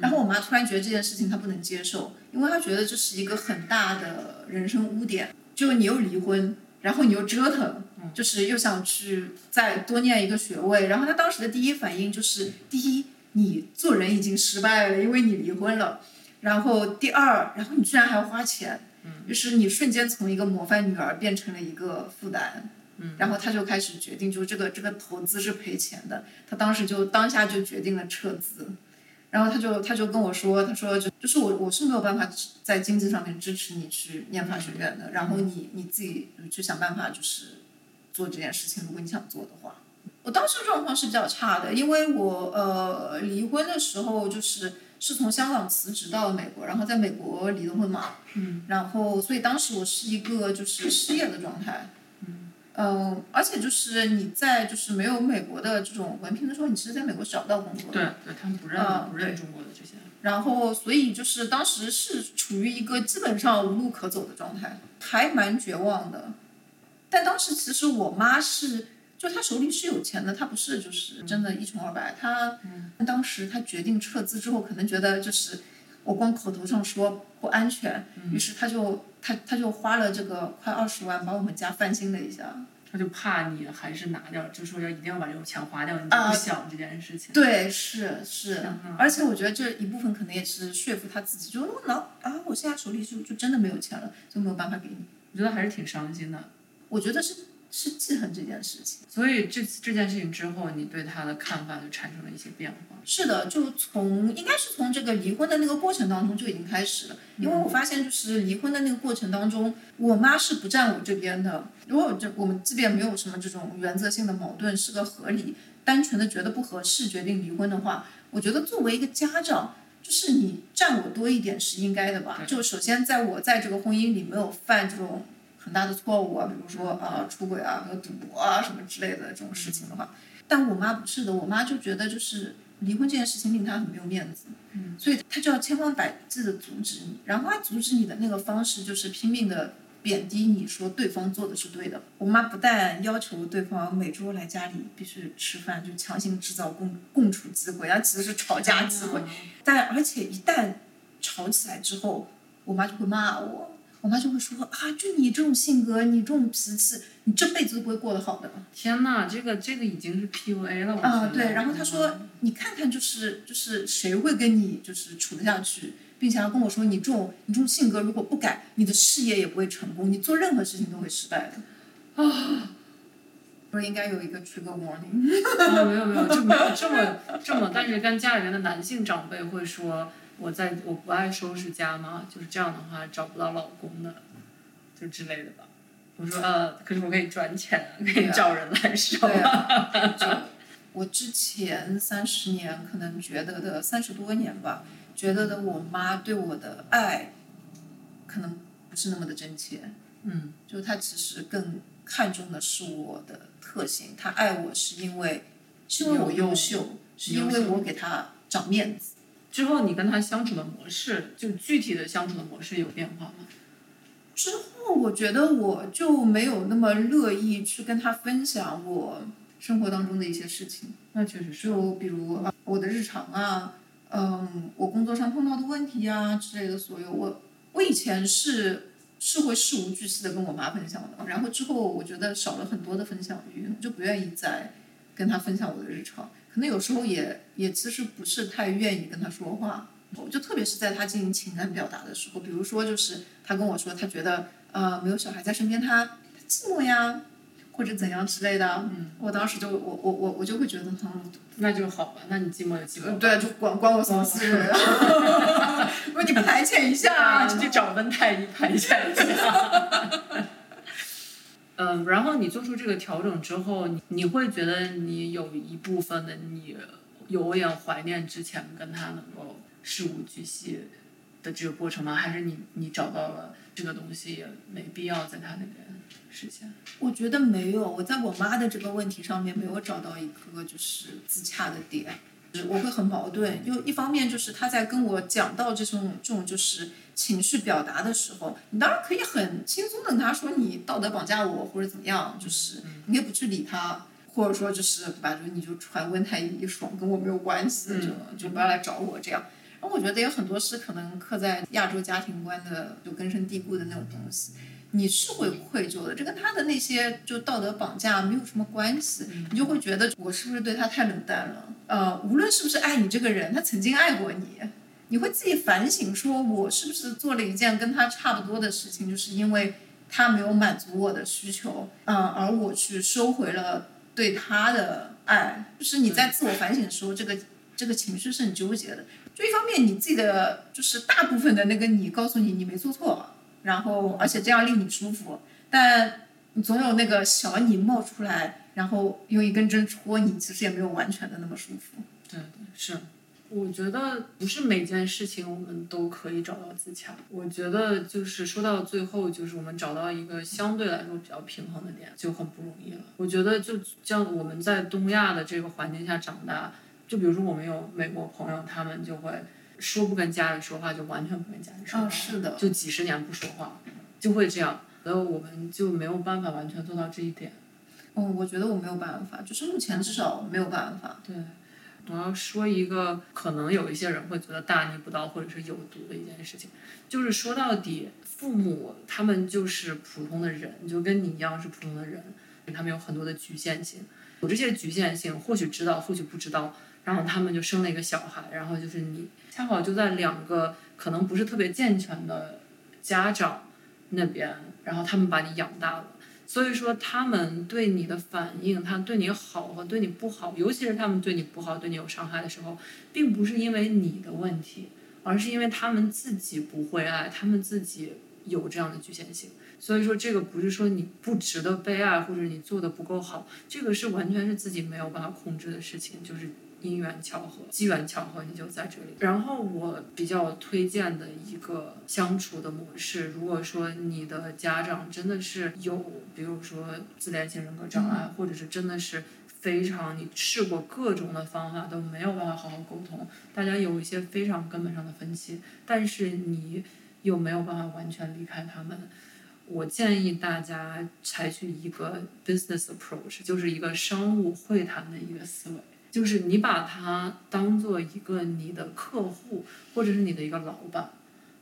然后我妈突然觉得这件事情她不能接受，因为她觉得这是一个很大的人生污点，就你又离婚，然后你又折腾，就是又想去再多念一个学位。然后她当时的第一反应就是：第一，你做人已经失败了，因为你离婚了；然后第二，然后你居然还要花钱，就是你瞬间从一个模范女儿变成了一个负担。然后他就开始决定，就这个这个投资是赔钱的，他当时就当下就决定了撤资，然后他就他就跟我说，他说就就是我我是没有办法在经济上面支持你去念法学院的，然后你你自己去想办法就是做这件事情，如果你想做的话。我当时状况是比较差的，因为我呃离婚的时候就是是从香港辞职到了美国，然后在美国离的婚嘛，嗯，然后所以当时我是一个就是失业的状态。嗯，而且就是你在就是没有美国的这种文凭的时候，你其实在美国找不到工作的。
对对，他们不认、
啊
不认中国的这些。
然后，所以就是当时是处于一个基本上无路可走的状态，还蛮绝望的。但当时其实我妈是，就她手里是有钱的，她不是就是真的一穷二白。她当时她决定撤资之后，可能觉得就是我光口头上说不安全，于是她就她她就花了这个快二十万把我们家翻新了一下。
他就怕你还是拿掉，就说要一定要把这个钱花掉，你不想这件事情。
对，是是，而且我觉得这一部分可能也是说服他自己，就我老啊，我现在手里就就真的没有钱了，就没有办法给你。
我觉得还是挺伤心的。
我觉得是是记恨这件事情。
所以这这件事情之后，你对他的看法就产生了一些变化。
是的，就从应该是从这个离婚的那个过程当中就已经开始了，因为我发现就是离婚的那个过程当中，我妈是不站我这边的。如果这我们即便没有什么这种原则性的矛盾，是个合理，单纯的觉得不合适决定离婚的话，我觉得作为一个家长，就是你占我多一点是应该的吧。就首先在我在这个婚姻里没有犯这种很大的错误啊，比如说啊、出轨啊、和赌博啊什么之类的这种事情的话，但我妈不是的，我妈就觉得就是离婚这件事情令她很没有面子，嗯，所以她就要千方百计的阻止你，然后她阻止你的那个方式就是拼命的贬低你说对方做的是对的。我妈不但要求对方每周来家里必须吃饭，就强行制造共共处机会，而其实是吵架机会，但而且一旦吵起来之后，我妈就会骂我。我妈就会说啊，就你这种性格，你这种脾气，你这辈子都不会过得好的。
天呐，这个这个已经是 PUA 了，我觉
啊，
得。
对，然后她说，你看看，就是就是谁会跟你就是处得下去，并且还跟我说，你这种你这种性格如果不改，你的事业也不会成功，你做任何事情都会失败的。啊，不是应该有一个 trigger warning？
啊，没有没有，就没有这么这么，但是跟家里面的男性长辈会说，我在我不爱收拾家吗，就是这样的话找不到老公的，就之类的吧。我说呃，可是我可以赚钱，可以找人来收。
对啊，<laughs> 就我之前三十年可能觉得的三十多年吧，觉得的我妈对我的爱，可能不是那么的真切。
嗯，
就她其实更看重的是我的特性，她爱我是因为是因为我优秀，是因为我给她长面子。
之后你跟他相处的模式，就具体的相处的模式有变化吗？
之后我觉得我就没有那么乐意去跟他分享我生活当中的一些事情，
那确实是。
就比如啊我的日常啊，嗯，我工作上碰到的问题啊之类的，所有我我以前是是会事无巨细的跟我妈分享的，然后之后我觉得少了很多的分享欲，就不愿意再跟她分享我的日常，可能有时候也也其实不是太愿意跟他说话。我就特别是在他进行情感表达的时候，比如说就是他跟我说他觉得呃没有小孩在身边她她寂寞呀，或者怎样之类的，
嗯，
我当时就我我我我就会觉得嗯
那就好吧，那你寂寞就寂寞吧。
对，就关关我什么事？<laughs> 我说你排遣一下 <laughs>
去找温太医排遣一下。<laughs> 嗯，然后你做出这个调整之后，你你会觉得你有一部分的你有点怀念之前跟他能够事无巨细的这个过程吗？还是你你找到了这个东西也没必要在他那边实现？
我觉得没有，我在我妈的这个问题上面没有找到一个就是自洽的点，我会很矛盾。就一方面就是他在跟我讲到这种这种就是情绪表达的时候，你当然可以很轻松的跟他说你道德绑架我或者怎么样，就是你也不去理他。或者说就是对吧？就你就传温太医爽，跟我没有关系，就就不要来找我这样。然后我觉得有很多是可能刻在亚洲家庭观的就根深蒂固的那种东西，你是会愧疚的。这跟他的那些就道德绑架没有什么关系，你就会觉得我是不是对他太冷淡了？呃，无论是不是爱你这个人，他曾经爱过你，你会自己反省，说我是不是做了一件跟他差不多的事情，就是因为他没有满足我的需求，嗯、而我去收回了对他的爱。就是你在自我反省的时候，这个这个情绪是很纠结的。就一方面你自己的就是大部分的那个你告诉你你没做错，然后而且这样令你舒服，但总有那个小你冒出来，然后用一根针戳你，其实也没有完全的那么舒服。
对对是。我觉得不是每件事情我们都可以找到自洽。我觉得就是说到最后，就是我们找到一个相对来说比较平衡的点，就很不容易了。我觉得就像我们在东亚的这个环境下长大，就比如说我们有美国朋友，他们就会说不跟家里说话，就完全不跟家里说话，
嗯，是的，
就几十年不说话，就会这样。然后我们就没有办法完全做到这一点。
嗯，我觉得我没有办法，就是目前至少没有办法。
对，我要说一个可能有一些人会觉得大逆不道或者是有毒的一件事情，就是说到底，父母他们就是普通的人，就跟你一样是普通的人，他们有很多的局限性，有这些局限性，或许知道，或许不知道，然后他们就生了一个小孩，然后就是你恰好就在两个可能不是特别健全的家长那边，然后他们把你养大了。所以说，他们对你的反应，他对你好和对你不好，尤其是他们对你不好、对你有伤害的时候，并不是因为你的问题，而是因为他们自己不会爱，他们自己有这样的局限性。所以说，这个不是说你不值得被爱，或者你做的不够好，这个是完全是自己没有办法控制的事情，就是因缘巧合、机缘巧合，你就在这里。然后我比较推荐的一个相处的模式，如果说你的家长真的是有，比如说自恋型人格障碍，或者是真的是非常你试过各种的方法都没有办法好好沟通，大家有一些非常根本上的分歧，但是你又没有办法完全离开他们。我建议大家采取一个 business approach，就是一个商务会谈的一个思维。就是你把他当做一个你的客户，或者是你的一个老板，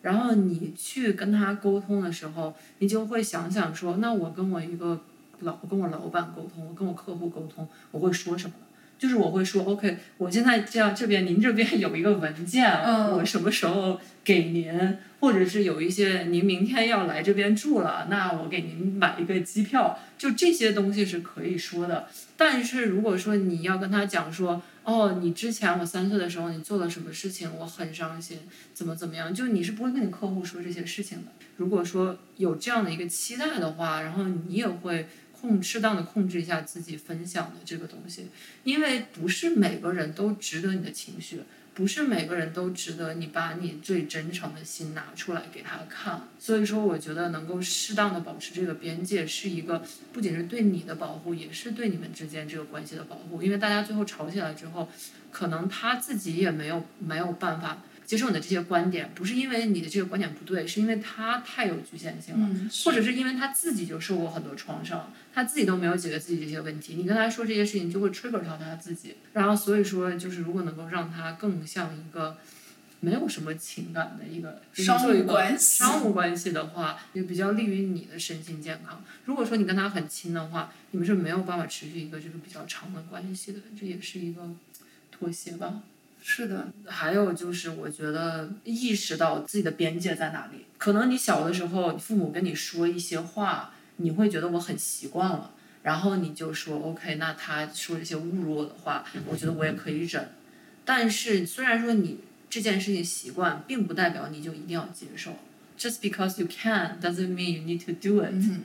然后你去跟他沟通的时候，你就会想想说，那我跟我一个老跟我老板沟通，我跟我客户沟通，我会说什么？就是我会说，OK，我现在这样这边您这边有一个文件，
嗯
我什么时候给您？或者是有一些您明天要来这边住了，那我给您买一个机票，就这些东西是可以说的。但是如果说你要跟他讲说，哦，你之前我三岁的时候你做了什么事情，我很伤心，怎么怎么样，就你是不会跟你客户说这些事情的。如果说有这样的一个期待的话，然后你也会控适当的控制一下自己分享的这个东西，因为不是每个人都值得你的情绪。不是每个人都值得你把你最真诚的心拿出来给他看，所以说我觉得能够适当的保持这个边界，是一个不仅是对你的保护，也是对你们之间这个关系的保护。因为大家最后吵起来之后，可能他自己也没有没有办法接受你的这些观点，不是因为你的这个观点不对，是因为他太有局限性了，
嗯，
或者是因为他自己就受过很多创伤，他自己都没有解决自己这些问题，你跟他说这些事情就会 trigger 到他自己，然后所以说就是如果能够让他更像一个没有什么情感的一个
商务关系
商务关系的话，也比较利于你的身心健康。如果说你跟他很亲的话，你们是没有办法持续一个这个比较长的关系的，这也是一个妥协吧。
是的，
还有就是，我觉得意识到自己的边界在哪里。可能你小的时候，父母跟你说一些话，你会觉得我很习惯了，然后你就说 OK，那他说这些侮辱我的话，我觉得我也可以忍。但是虽然说你这件事情习惯，并不代表你就一定要接受。Just because you can doesn't mean you need to do it。
嗯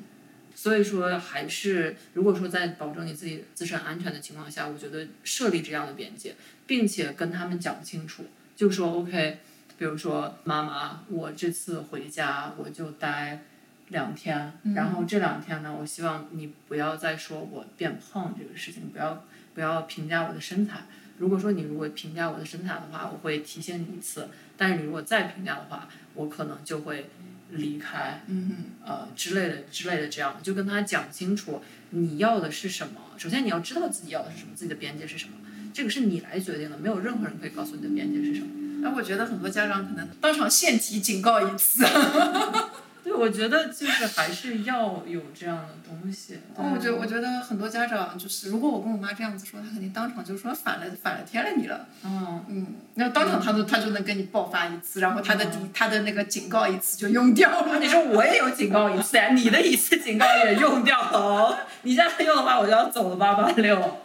所以说，还是如果说在保证你自己自身安全的情况下，我觉得设立这样的边界，并且跟他们讲清楚，就说 OK，比如说妈妈，我这次回家我就待两天，然后这两天呢，我希望你不要再说我变胖这个事情，不要不要评价我的身材。如果说你如果评价我的身材的话，我会提醒你一次，但是你如果再评价的话，我可能就会离开。
嗯
呃之类的之类的，这样就跟他讲清楚你要的是什么。首先你要知道自己要的是什么，自己的边界是什么，这个是你来决定的，没有任何人可以告诉你的边界是什么。
那我觉得很多家长可能当场现提警告一次。<laughs>
对，我觉得就是还是要有这样的东西。
哦，我觉得我觉得很多家长就是，如果我跟我妈这样子说，她肯定当场就说反了反了天了你了。
嗯，
嗯，那当场她都她就能跟你爆发一次，然后她的第她的那个警告一次就用掉了。<laughs>
你说我也有警告一次呀，你的一次警告也用掉了哦，你现在用的话，我就要走了八八六。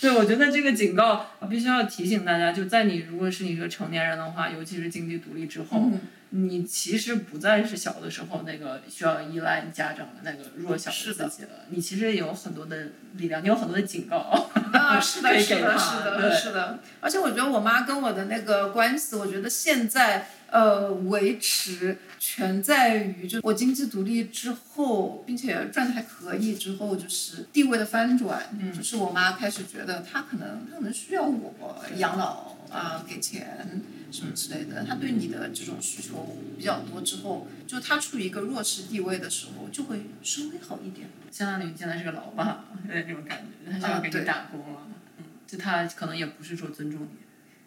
对，我觉得这个警告必须要提醒大家，就在你如果是你一个成年人的话，尤其是经济独立之后，
嗯
你其实不再是小的时候那个需要依赖你家长的那个弱小
是的
的自己了，你其实有很多的力量，你有很多的警告。
啊，<laughs> 是的，是的，是的，是的。而且我觉得我妈跟我的那个关系，我觉得现在呃维持全在于，就我经济独立之后，并且赚的还可以之后，就是地位的翻转，
嗯
就是我妈开始觉得她可能她可能需要我养老啊，给钱。什么之类的，他对你的这种需求比较多之后，就他处于一个弱势地位的时候，就会稍微好一点。
相当于你现在是个老爸，有 <laughs> 点这种感觉，他就要给你打工了。嗯，就他可能也不是说尊重你，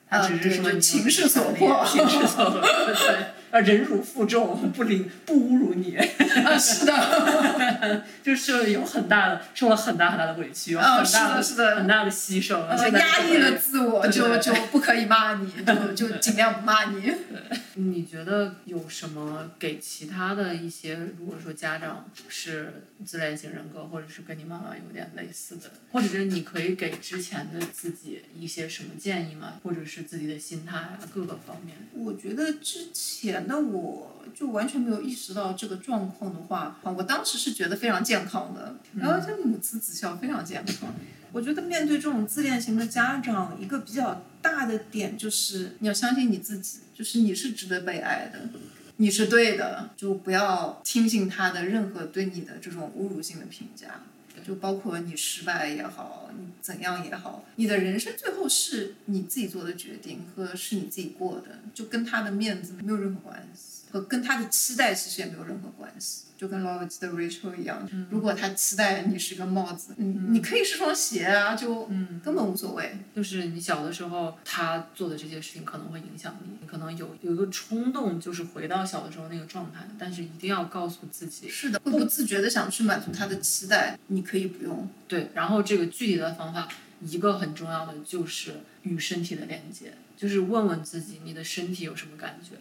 啊
他只是说你
情势所迫 <laughs>
情势所迫，对对，呃，忍辱负重，不凌不侮辱你，
啊，<laughs> 是的。
就是有很大的受了很大很大的委屈，有
啊
很大
是的是的
很大的牺牲，
呃，
现在就
压抑了自我，
对对
就就不可以骂你，就 <laughs> 就尽量不骂你。<laughs>
你觉得有什么给其他的一些，如果说家长是自恋型人格，或者是跟你妈妈有点类似的，或者是你可以给之前的自己一些什么建议吗？或者是自己的心态啊，各个方面。
我觉得之前的我就完全没有意识到这个状况的话，啊，我当时是觉得非常健康的，然后就母慈子孝，非常健康。我觉得面对这种自恋型的家长，一个比较大的点就是你要相信你自己，就是你是值得被爱的。你是对的，就不要听信他的任何对你的这种侮辱性的评价。就包括你失败也好，你怎样也好，你的人生最后是你自己做的决定和是你自己过的，就跟他的面子没有任何关系，和跟他的期待其实也没有任何关系。就跟老友记的 Rachel 一样，如果他期待你是个帽子，嗯，你可以是双鞋啊，就根本无所谓。
就是你小的时候，他做的这些事情可能会影响你，你可能有有一个冲动，就是回到小的时候那个状态，但是一定要告诉自己，
是的，会不自觉的想去满足他的期待，你可以不用。
对，然后这个具体的方法，一个很重要的就是与身体的连接，就是问问自己你的身体有什么感觉。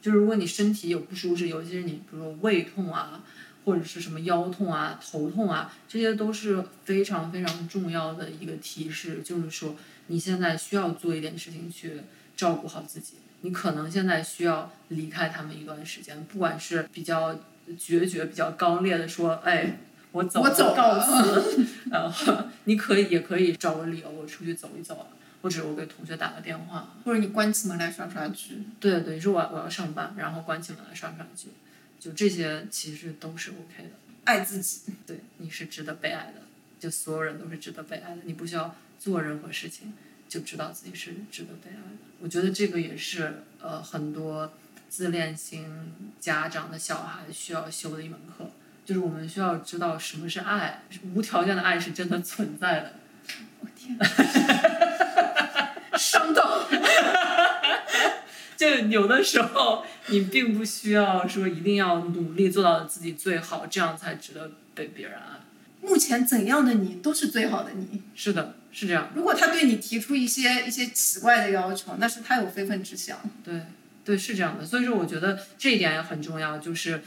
就是如果你身体有不舒适，尤其是你比如说胃痛啊，或者是什么腰痛啊、头痛啊，这些都是非常非常重要的一个提示，就是说你现在需要做一点事情去照顾好自己。你可能现在需要离开他们一段时间，不管是比较决绝、比较刚烈的说，哎，我走，
我走了
告辞。然后 <laughs> 你可以也可以找个理由，我出去走一走，或者我给同学打个电话。
或者你关起门来刷刷剧。
对对，说我我要上班，然后关起门来刷刷剧，就这些其实都是 OK 的。
爱自己，
对，你是值得被爱的，就所有人都是值得被爱的，你不需要做任何事情，就知道自己是值得被爱的。我觉得这个也是呃很多自恋型家长的小孩需要修的一门课，就是我们需要知道什么是爱，无条件的爱是真的存在的。
我天，伤到。
就有的时候，你并不需要说一定要努力做到自己最好，这样才值得被别人爱。
目前怎样的你都是最好的你。
是的，是这样。
如果他对你提出一些一些奇怪的要求，那是他有非分之想。
对，对，是这样的。所以说，我觉得这一点也很重要，就是，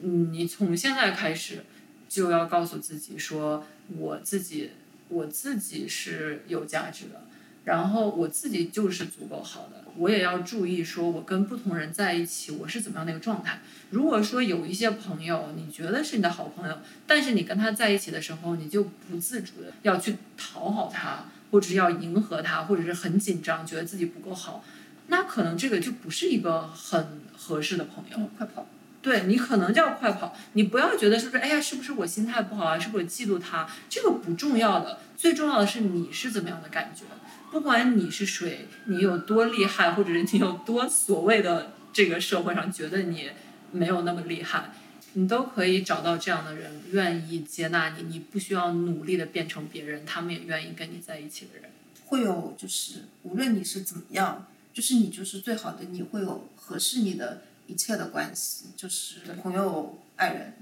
你从现在开始就要告诉自己说，我自己，我自己是有价值的。然后我自己就是足够好的，我也要注意说，我跟不同人在一起，我是怎么样的一个状态。如果说有一些朋友，你觉得是你的好朋友，但是你跟他在一起的时候，你就不自主的要去讨好他，或者是要迎合他，或者是很紧张，觉得自己不够好，那可能这个就不是一个很合适的朋友。
快跑！
对你可能就要快跑，你不要觉得是不是？哎呀，是不是我心态不好啊？是不是我嫉妒他？这个不重要的，最重要的是你是怎么样的感觉。不管你是谁，你有多厉害，或者是你有多所谓的这个社会上觉得你没有那么厉害，你都可以找到这样的人，愿意接纳你，你不需要努力的变成别人，他们也愿意跟你在一起的人。
会有就是无论你是怎么样，就是你就是最好的，你会有合适你的一切的关系，就是朋友、爱人。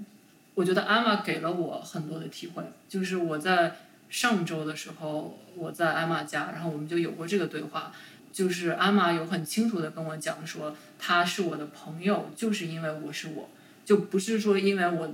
我觉得阿玛给了我很多的体会，就是我在。上周的时候，我在艾玛家，然后我们就有过这个对话，就是艾玛有很清楚的跟我讲说，他是我的朋友，就是因为我是我，就不是说因为我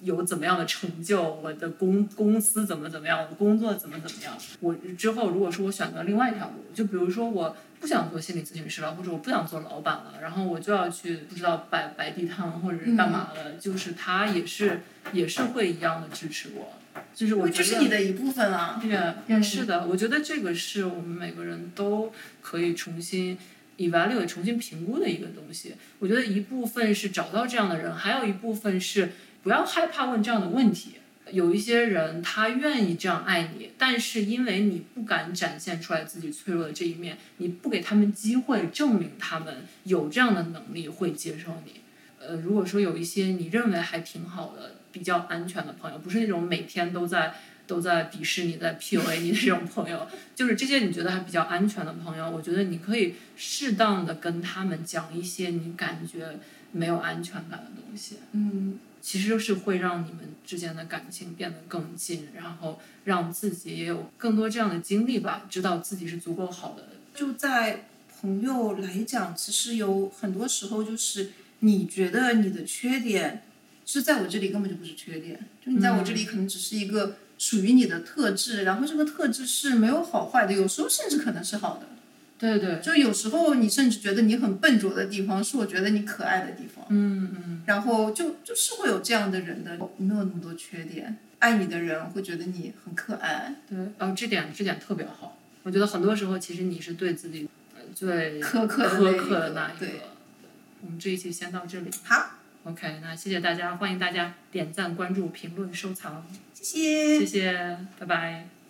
有怎么样的成就，我的公公司怎么怎么样，我的工作怎么怎么样，我之后如果说我选择另外一条路，就比如说我不想做心理咨询师了，或者我不想做老板了，然后我就要去不知道摆摆地摊或者是干嘛了，就是他也是也是会一样的支持我。就是我觉得
这是你的一部分啊，
对，是的，我觉得这个是我们每个人都可以重新 evaluate、重新评估的一个东西。我觉得一部分是找到这样的人，还有一部分是不要害怕问这样的问题。有一些人他愿意这样爱你，但是因为你不敢展现出来自己脆弱的这一面，你不给他们机会证明他们有这样的能力会接受你。呃，如果说有一些你认为还挺好的。比较安全的朋友，不是那种每天都在都在鄙视你、在 PUA <laughs> 你的这种朋友，就是这些你觉得还比较安全的朋友，我觉得你可以适当的跟他们讲一些你感觉没有安全感的东西。
嗯，
其实是会让你们之间的感情变得更近，然后让自己也有更多这样的经历吧，知道自己是足够好的。
就在朋友来讲，其实有很多时候就是你觉得你的缺点。是在我这里根本就不是缺点，就你在我这里可能只是一个属于你的特质，然后这个特质是没有好坏的，有时候甚至可能是好的。
对对，
就有时候你甚至觉得你很笨拙的地方，是我觉得你可爱的地方。
嗯嗯。
然后就就是会有这样的人的，没有那么多缺点，爱你的人会觉得你很可爱。
对，哦，这点这点特别好。我觉得很多时候其实你是对自己最
苛刻
苛刻的那
一个。
我们这一期先到这里。
好。
OK，那谢谢大家，欢迎大家点赞、关注、评论、收藏，
谢谢，
谢谢，拜拜。